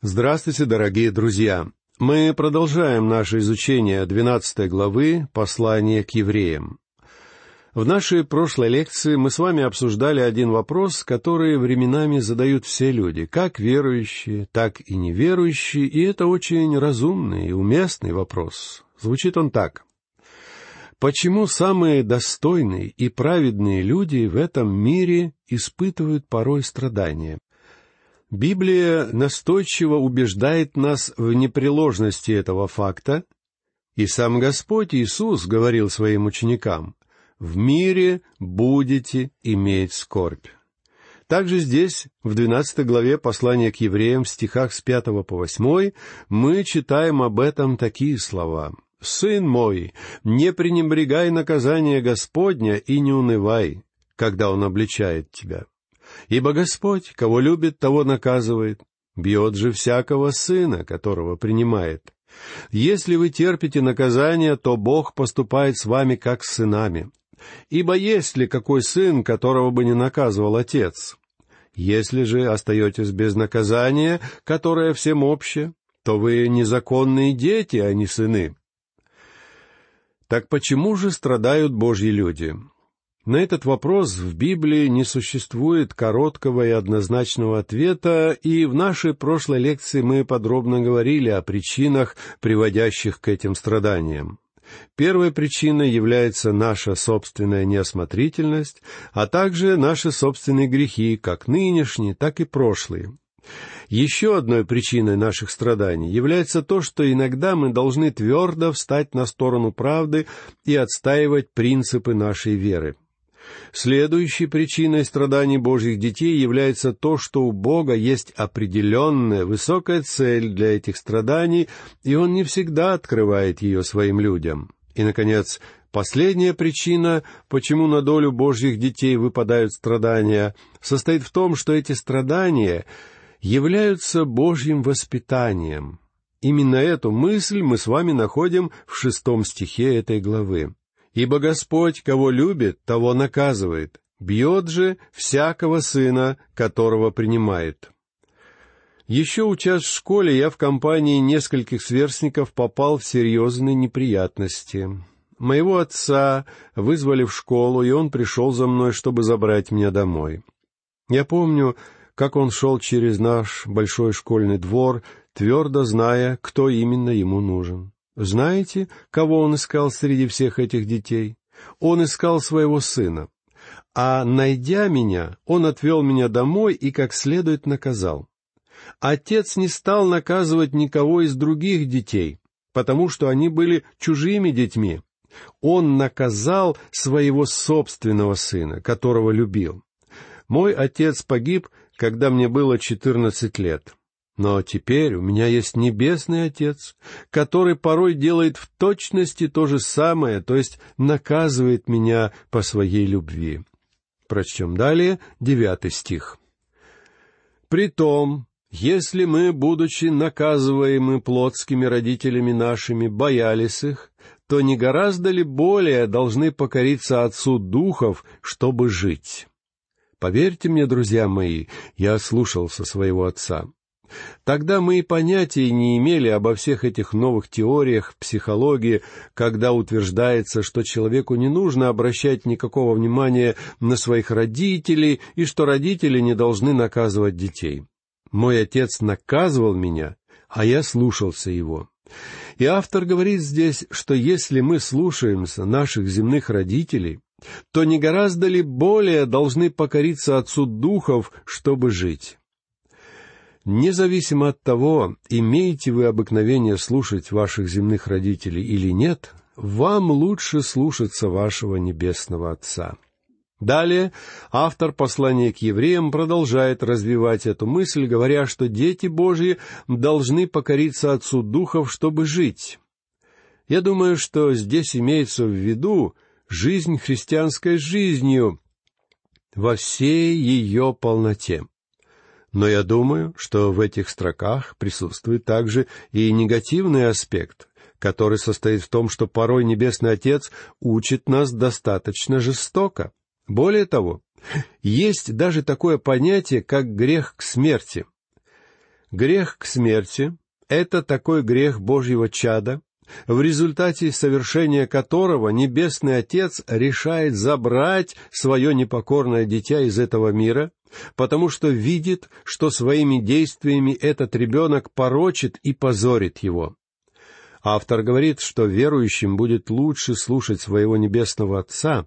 Здравствуйте, дорогие друзья! Мы продолжаем наше изучение 12 главы послания к евреям. В нашей прошлой лекции мы с вами обсуждали один вопрос, который временами задают все люди, как верующие, так и неверующие, и это очень разумный и уместный вопрос. Звучит он так. Почему самые достойные и праведные люди в этом мире испытывают порой страдания? Библия настойчиво убеждает нас в непреложности этого факта, и сам Господь Иисус говорил своим ученикам, «В мире будете иметь скорбь». Также здесь, в двенадцатой главе послания к евреям, в стихах с пятого по восьмой, мы читаем об этом такие слова. «Сын мой, не пренебрегай наказание Господня и не унывай, когда Он обличает тебя. Ибо Господь, кого любит, того наказывает, бьет же всякого сына, которого принимает. Если вы терпите наказание, то Бог поступает с вами как с сынами. Ибо есть ли какой сын, которого бы не наказывал отец? Если же остаетесь без наказания, которое всем обще, то вы незаконные дети, а не сыны. Так почему же страдают Божьи люди? На этот вопрос в Библии не существует короткого и однозначного ответа, и в нашей прошлой лекции мы подробно говорили о причинах, приводящих к этим страданиям. Первой причиной является наша собственная неосмотрительность, а также наши собственные грехи, как нынешние, так и прошлые. Еще одной причиной наших страданий является то, что иногда мы должны твердо встать на сторону правды и отстаивать принципы нашей веры. Следующей причиной страданий Божьих детей является то, что у Бога есть определенная высокая цель для этих страданий, и Он не всегда открывает ее своим людям. И, наконец, последняя причина, почему на долю Божьих детей выпадают страдания, состоит в том, что эти страдания являются Божьим воспитанием. Именно эту мысль мы с вами находим в шестом стихе этой главы. Ибо Господь, кого любит, того наказывает, бьет же всякого сына, которого принимает. Еще учась в школе, я в компании нескольких сверстников попал в серьезные неприятности. Моего отца вызвали в школу, и он пришел за мной, чтобы забрать меня домой. Я помню, как он шел через наш большой школьный двор, твердо зная, кто именно ему нужен. Знаете, кого он искал среди всех этих детей? Он искал своего сына. А, найдя меня, он отвел меня домой и как следует наказал. Отец не стал наказывать никого из других детей, потому что они были чужими детьми. Он наказал своего собственного сына, которого любил. Мой отец погиб, когда мне было четырнадцать лет. Но теперь у меня есть Небесный Отец, который порой делает в точности то же самое, то есть наказывает меня по своей любви. Прочтем далее девятый стих. «Притом, если мы, будучи наказываемы плотскими родителями нашими, боялись их, то не гораздо ли более должны покориться Отцу Духов, чтобы жить?» Поверьте мне, друзья мои, я слушался своего отца. Тогда мы и понятия не имели обо всех этих новых теориях психологии, когда утверждается, что человеку не нужно обращать никакого внимания на своих родителей и что родители не должны наказывать детей. Мой отец наказывал меня, а я слушался его. И автор говорит здесь, что если мы слушаемся наших земных родителей, то не гораздо ли более должны покориться Отцу Духов, чтобы жить? Независимо от того, имеете вы обыкновение слушать ваших земных родителей или нет, вам лучше слушаться вашего Небесного Отца. Далее автор послания к евреям продолжает развивать эту мысль, говоря, что дети Божьи должны покориться Отцу Духов, чтобы жить. Я думаю, что здесь имеется в виду жизнь христианской жизнью во всей ее полноте. Но я думаю, что в этих строках присутствует также и негативный аспект, который состоит в том, что порой Небесный Отец учит нас достаточно жестоко. Более того, есть даже такое понятие, как грех к смерти. Грех к смерти — это такой грех Божьего чада, в результате совершения которого Небесный Отец решает забрать свое непокорное дитя из этого мира, потому что видит, что своими действиями этот ребенок порочит и позорит его. Автор говорит, что верующим будет лучше слушать своего Небесного Отца,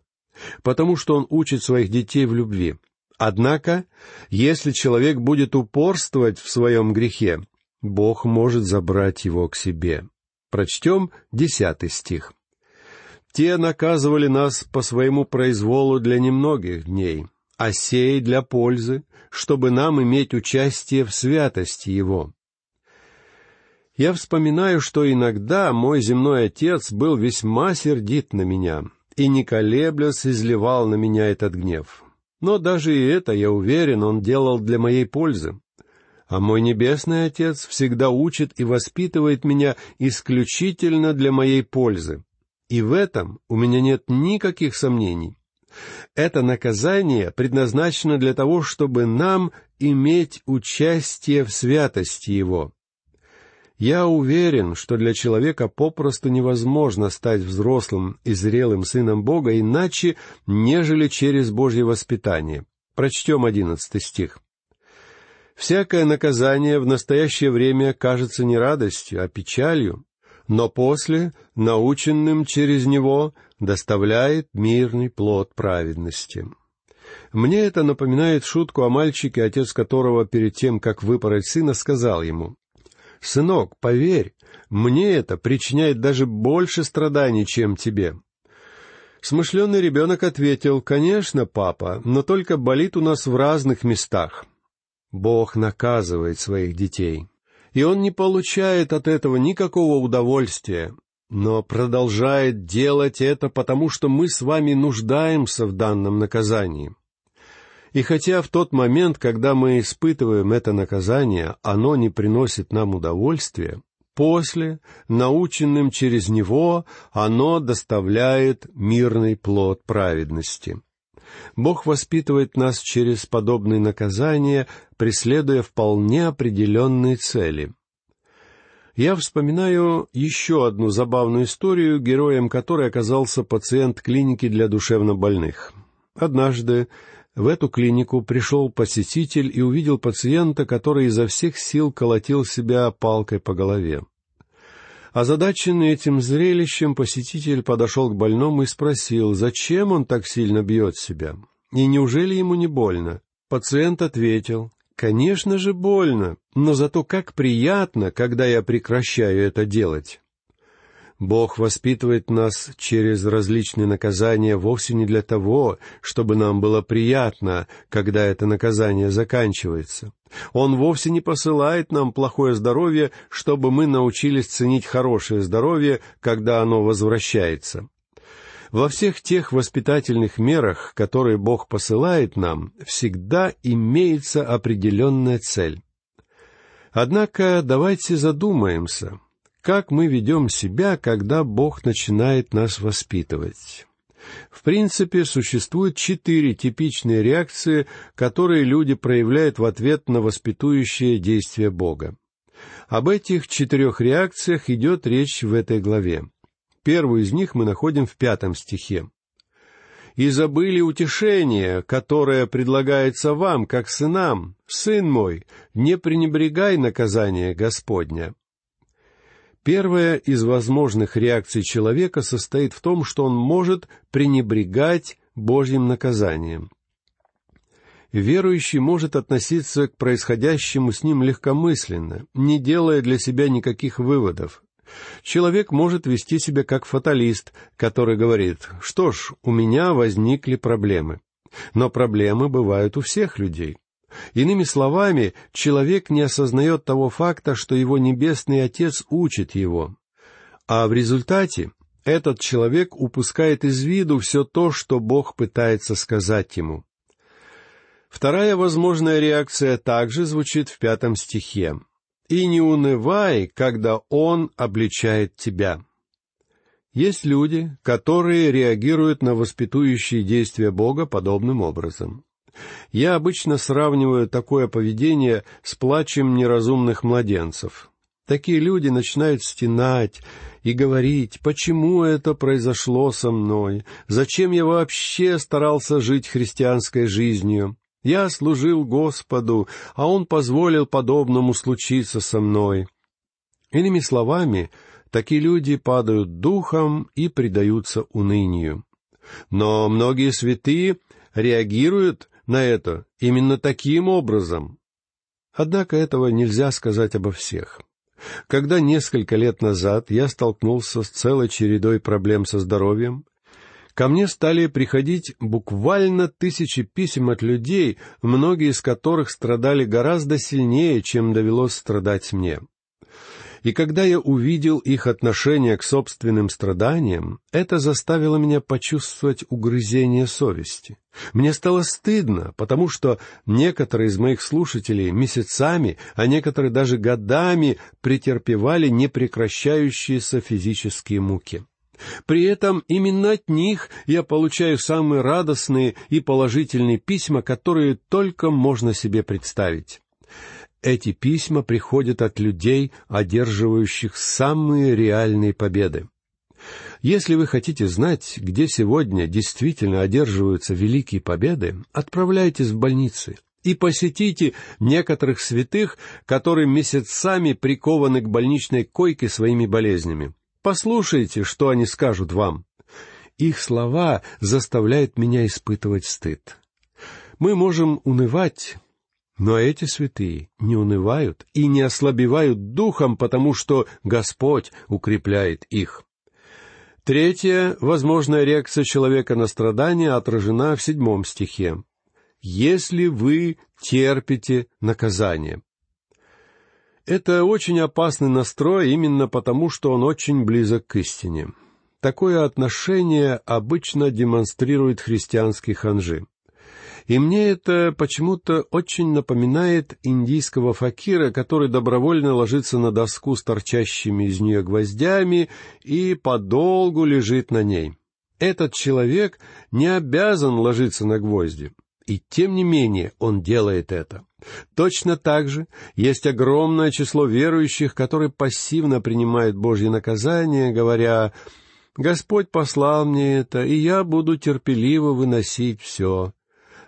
потому что он учит своих детей в любви. Однако, если человек будет упорствовать в своем грехе, Бог может забрать его к себе. Прочтем десятый стих. «Те наказывали нас по своему произволу для немногих дней, а сей для пользы, чтобы нам иметь участие в святости Его». Я вспоминаю, что иногда мой земной отец был весьма сердит на меня и, не колеблясь, изливал на меня этот гнев. Но даже и это, я уверен, он делал для моей пользы а мой Небесный Отец всегда учит и воспитывает меня исключительно для моей пользы. И в этом у меня нет никаких сомнений. Это наказание предназначено для того, чтобы нам иметь участие в святости Его. Я уверен, что для человека попросту невозможно стать взрослым и зрелым сыном Бога иначе, нежели через Божье воспитание. Прочтем одиннадцатый стих. Всякое наказание в настоящее время кажется не радостью, а печалью, но после, наученным через него, доставляет мирный плод праведности. Мне это напоминает шутку о мальчике, отец которого перед тем, как выпороть сына, сказал ему, «Сынок, поверь, мне это причиняет даже больше страданий, чем тебе». Смышленный ребенок ответил, «Конечно, папа, но только болит у нас в разных местах. Бог наказывает своих детей, и Он не получает от этого никакого удовольствия, но продолжает делать это, потому что мы с вами нуждаемся в данном наказании. И хотя в тот момент, когда мы испытываем это наказание, оно не приносит нам удовольствия, после, наученным через него, оно доставляет мирный плод праведности. Бог воспитывает нас через подобные наказания, преследуя вполне определенные цели. Я вспоминаю еще одну забавную историю, героем которой оказался пациент клиники для душевнобольных. Однажды в эту клинику пришел посетитель и увидел пациента, который изо всех сил колотил себя палкой по голове. Озадаченный этим зрелищем, посетитель подошел к больному и спросил, зачем он так сильно бьет себя, и неужели ему не больно. Пациент ответил, «Конечно же больно, но зато как приятно, когда я прекращаю это делать». Бог воспитывает нас через различные наказания вовсе не для того, чтобы нам было приятно, когда это наказание заканчивается. Он вовсе не посылает нам плохое здоровье, чтобы мы научились ценить хорошее здоровье, когда оно возвращается. Во всех тех воспитательных мерах, которые Бог посылает нам, всегда имеется определенная цель. Однако давайте задумаемся, как мы ведем себя, когда Бог начинает нас воспитывать. В принципе, существует четыре типичные реакции, которые люди проявляют в ответ на воспитующее действие Бога. Об этих четырех реакциях идет речь в этой главе. Первую из них мы находим в пятом стихе. «И забыли утешение, которое предлагается вам, как сынам. Сын мой, не пренебрегай наказание Господня». Первая из возможных реакций человека состоит в том, что он может пренебрегать Божьим наказанием. Верующий может относиться к происходящему с ним легкомысленно, не делая для себя никаких выводов. Человек может вести себя как фаталист, который говорит, что ж, у меня возникли проблемы. Но проблемы бывают у всех людей. Иными словами, человек не осознает того факта, что его Небесный Отец учит его. А в результате этот человек упускает из виду все то, что Бог пытается сказать ему. Вторая возможная реакция также звучит в пятом стихе. «И не унывай, когда Он обличает тебя». Есть люди, которые реагируют на воспитующие действия Бога подобным образом. Я обычно сравниваю такое поведение с плачем неразумных младенцев. Такие люди начинают стенать и говорить, почему это произошло со мной, зачем я вообще старался жить христианской жизнью. Я служил Господу, а Он позволил подобному случиться со мной. Иными словами, такие люди падают духом и предаются унынию. Но многие святые реагируют на это именно таким образом. Однако этого нельзя сказать обо всех. Когда несколько лет назад я столкнулся с целой чередой проблем со здоровьем, ко мне стали приходить буквально тысячи писем от людей, многие из которых страдали гораздо сильнее, чем довелось страдать мне. И когда я увидел их отношение к собственным страданиям, это заставило меня почувствовать угрызение совести. Мне стало стыдно, потому что некоторые из моих слушателей месяцами, а некоторые даже годами претерпевали непрекращающиеся физические муки. При этом именно от них я получаю самые радостные и положительные письма, которые только можно себе представить. Эти письма приходят от людей, одерживающих самые реальные победы. Если вы хотите знать, где сегодня действительно одерживаются великие победы, отправляйтесь в больницы и посетите некоторых святых, которые месяцами прикованы к больничной койке своими болезнями. Послушайте, что они скажут вам. Их слова заставляют меня испытывать стыд. Мы можем унывать, но эти святые не унывают и не ослабевают духом, потому что Господь укрепляет их. Третья возможная реакция человека на страдания отражена в седьмом стихе. «Если вы терпите наказание». Это очень опасный настрой именно потому, что он очень близок к истине. Такое отношение обычно демонстрирует христианский ханжи. И мне это почему-то очень напоминает индийского факира, который добровольно ложится на доску с торчащими из нее гвоздями и подолгу лежит на ней. Этот человек не обязан ложиться на гвозди, и тем не менее он делает это. Точно так же есть огромное число верующих, которые пассивно принимают Божье наказание, говоря «Господь послал мне это, и я буду терпеливо выносить все»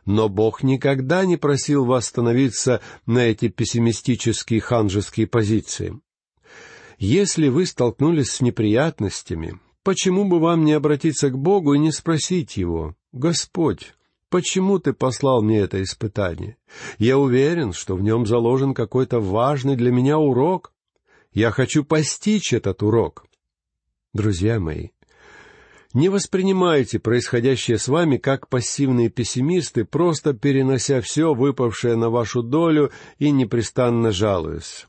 но Бог никогда не просил вас становиться на эти пессимистические ханжеские позиции. Если вы столкнулись с неприятностями, почему бы вам не обратиться к Богу и не спросить Его, «Господь, почему Ты послал мне это испытание? Я уверен, что в нем заложен какой-то важный для меня урок. Я хочу постичь этот урок». Друзья мои, не воспринимайте происходящее с вами как пассивные пессимисты, просто перенося все, выпавшее на вашу долю, и непрестанно жалуясь.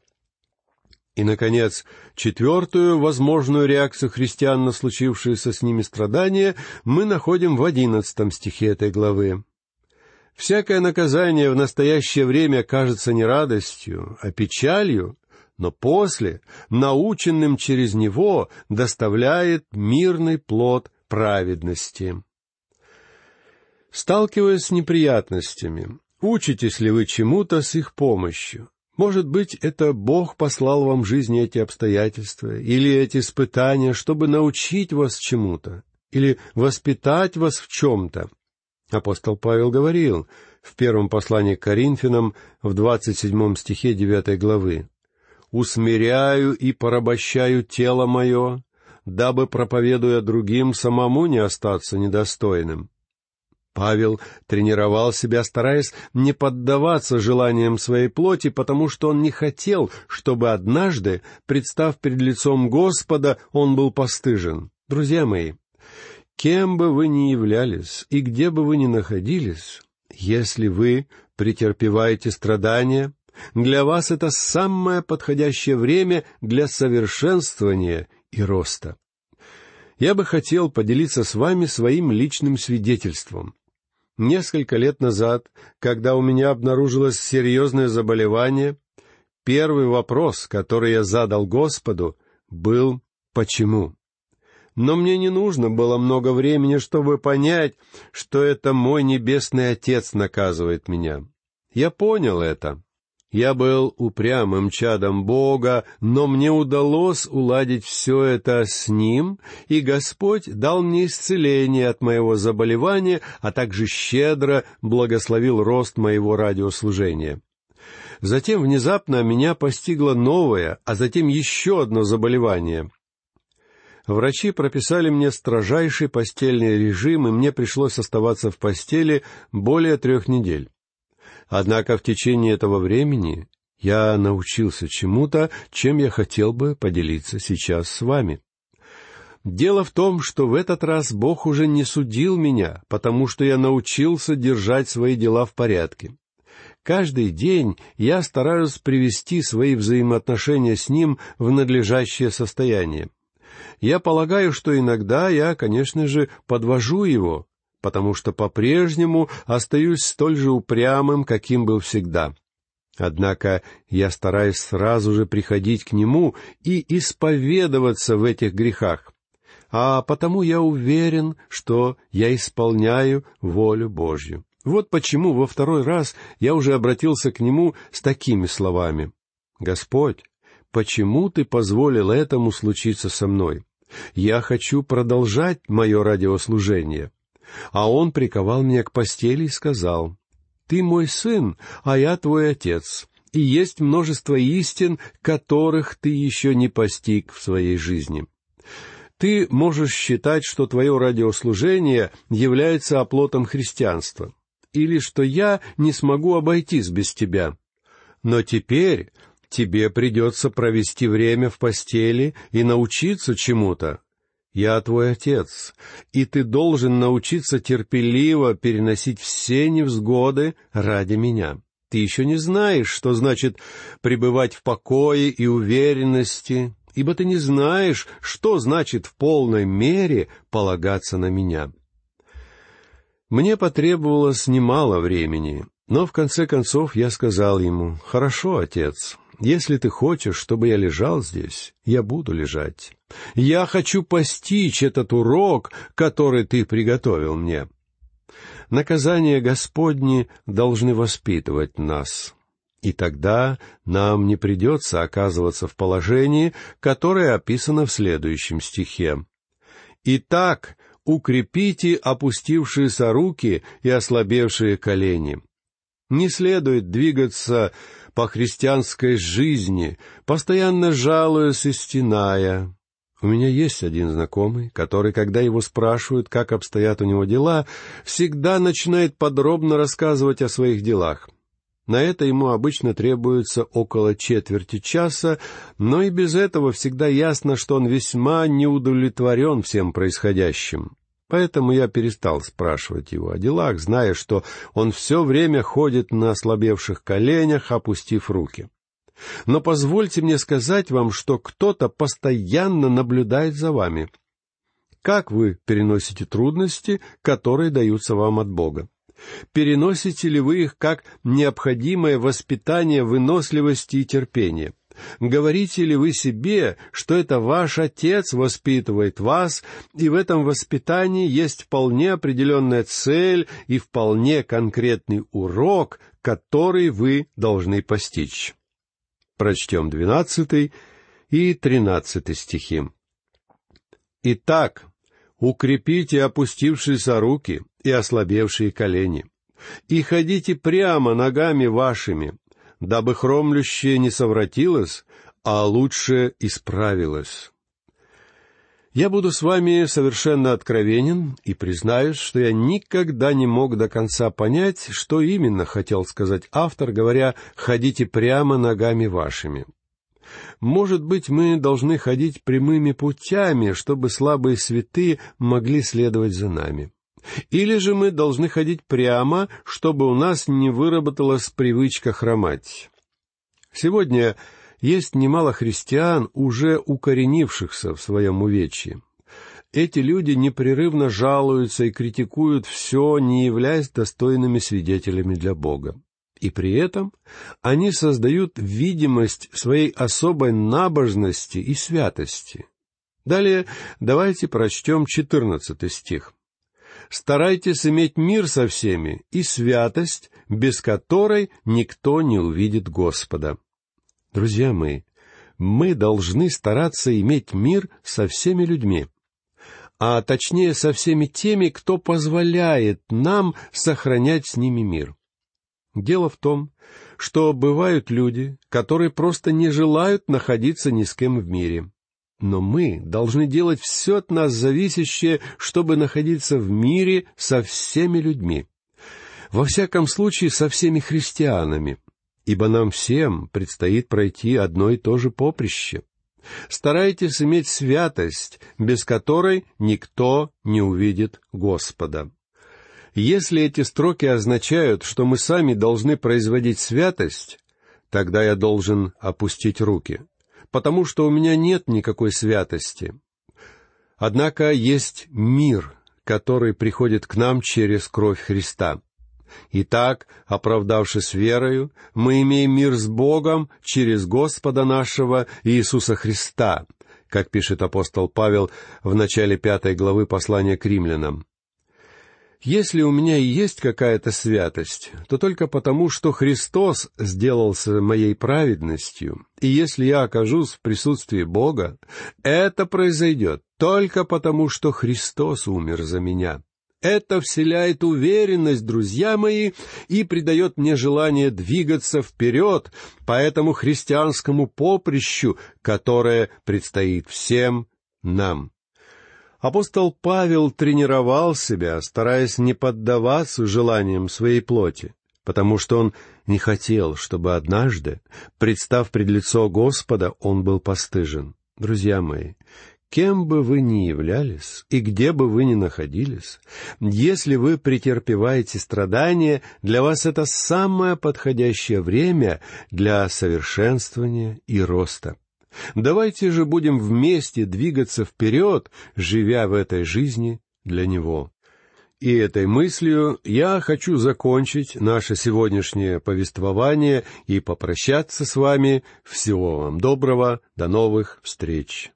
И, наконец, четвертую возможную реакцию христиан на случившееся с ними страдания мы находим в одиннадцатом стихе этой главы. «Всякое наказание в настоящее время кажется не радостью, а печалью, но после, наученным через него, доставляет мирный плод праведности. Сталкиваясь с неприятностями, учитесь ли вы чему-то с их помощью? Может быть, это Бог послал вам в жизни эти обстоятельства или эти испытания, чтобы научить вас чему-то или воспитать вас в чем-то. Апостол Павел говорил в первом послании к Коринфянам в двадцать седьмом стихе девятой главы «Усмиряю и порабощаю тело мое, дабы, проповедуя другим, самому не остаться недостойным. Павел тренировал себя, стараясь не поддаваться желаниям своей плоти, потому что он не хотел, чтобы однажды, представ перед лицом Господа, он был постыжен. Друзья мои, кем бы вы ни являлись и где бы вы ни находились, если вы претерпеваете страдания, для вас это самое подходящее время для совершенствования и роста. Я бы хотел поделиться с вами своим личным свидетельством. Несколько лет назад, когда у меня обнаружилось серьезное заболевание, первый вопрос, который я задал Господу, был «Почему?». но мне не нужно было много времени, чтобы понять, что это мой небесный Отец наказывает меня. Я понял это. Я был упрямым чадом Бога, но мне удалось уладить все это с Ним, и Господь дал мне исцеление от моего заболевания, а также щедро благословил рост моего радиослужения. Затем внезапно меня постигло новое, а затем еще одно заболевание. Врачи прописали мне строжайший постельный режим, и мне пришлось оставаться в постели более трех недель. Однако в течение этого времени я научился чему-то, чем я хотел бы поделиться сейчас с вами. Дело в том, что в этот раз Бог уже не судил меня, потому что я научился держать свои дела в порядке. Каждый день я стараюсь привести свои взаимоотношения с Ним в надлежащее состояние. Я полагаю, что иногда я, конечно же, подвожу его, потому что по-прежнему остаюсь столь же упрямым, каким был всегда. Однако я стараюсь сразу же приходить к Нему и исповедоваться в этих грехах, а потому я уверен, что я исполняю волю Божью. Вот почему во второй раз я уже обратился к Нему с такими словами. «Господь, почему Ты позволил этому случиться со мной? Я хочу продолжать мое радиослужение. А он приковал меня к постели и сказал, «Ты мой сын, а я твой отец, и есть множество истин, которых ты еще не постиг в своей жизни. Ты можешь считать, что твое радиослужение является оплотом христианства, или что я не смогу обойтись без тебя. Но теперь тебе придется провести время в постели и научиться чему-то, я твой отец, и ты должен научиться терпеливо переносить все невзгоды ради меня. Ты еще не знаешь, что значит пребывать в покое и уверенности, ибо ты не знаешь, что значит в полной мере полагаться на меня. Мне потребовалось немало времени, но в конце концов я сказал ему, «Хорошо, отец, если ты хочешь, чтобы я лежал здесь, я буду лежать. Я хочу постичь этот урок, который ты приготовил мне. Наказания Господни должны воспитывать нас. И тогда нам не придется оказываться в положении, которое описано в следующем стихе. «Итак, укрепите опустившиеся руки и ослабевшие колени. Не следует двигаться по христианской жизни, постоянно жалуясь и стеная. У меня есть один знакомый, который, когда его спрашивают, как обстоят у него дела, всегда начинает подробно рассказывать о своих делах. На это ему обычно требуется около четверти часа, но и без этого всегда ясно, что он весьма неудовлетворен всем происходящим. Поэтому я перестал спрашивать его о делах, зная, что он все время ходит на ослабевших коленях, опустив руки. Но позвольте мне сказать вам, что кто-то постоянно наблюдает за вами. Как вы переносите трудности, которые даются вам от Бога? Переносите ли вы их как необходимое воспитание выносливости и терпения? Говорите ли вы себе, что это ваш отец воспитывает вас, и в этом воспитании есть вполне определенная цель и вполне конкретный урок, который вы должны постичь? Прочтем двенадцатый и тринадцатый стихи. Итак, укрепите опустившиеся руки и ослабевшие колени, и ходите прямо ногами вашими, дабы хромлющее не совратилось, а лучше исправилось. Я буду с вами совершенно откровенен и признаюсь, что я никогда не мог до конца понять, что именно хотел сказать автор, говоря «ходите прямо ногами вашими». Может быть, мы должны ходить прямыми путями, чтобы слабые святые могли следовать за нами. Или же мы должны ходить прямо, чтобы у нас не выработалась привычка хромать. Сегодня есть немало христиан, уже укоренившихся в своем увечье. Эти люди непрерывно жалуются и критикуют все, не являясь достойными свидетелями для Бога. И при этом они создают видимость своей особой набожности и святости. Далее давайте прочтем четырнадцатый стих. «Старайтесь иметь мир со всеми и святость, без которой никто не увидит Господа». Друзья мои, мы должны стараться иметь мир со всеми людьми, а точнее со всеми теми, кто позволяет нам сохранять с ними мир. Дело в том, что бывают люди, которые просто не желают находиться ни с кем в мире. Но мы должны делать все от нас зависящее, чтобы находиться в мире со всеми людьми. Во всяком случае, со всеми христианами, ибо нам всем предстоит пройти одно и то же поприще. Старайтесь иметь святость, без которой никто не увидит Господа. Если эти строки означают, что мы сами должны производить святость, тогда я должен опустить руки, потому что у меня нет никакой святости. Однако есть мир, который приходит к нам через кровь Христа. Итак, оправдавшись верою, мы имеем мир с Богом через Господа нашего Иисуса Христа, как пишет апостол Павел в начале пятой главы послания к римлянам. Если у меня и есть какая-то святость, то только потому, что Христос сделался моей праведностью, и если я окажусь в присутствии Бога, это произойдет только потому, что Христос умер за меня. Это вселяет уверенность, друзья мои, и придает мне желание двигаться вперед по этому христианскому поприщу, которое предстоит всем нам. Апостол Павел тренировал себя, стараясь не поддаваться желаниям своей плоти, потому что он не хотел, чтобы однажды, представ пред лицо Господа, он был постыжен. Друзья мои, кем бы вы ни являлись и где бы вы ни находились, если вы претерпеваете страдания, для вас это самое подходящее время для совершенствования и роста. Давайте же будем вместе двигаться вперед, живя в этой жизни для Него. И этой мыслью я хочу закончить наше сегодняшнее повествование и попрощаться с вами. Всего вам доброго, до новых встреч.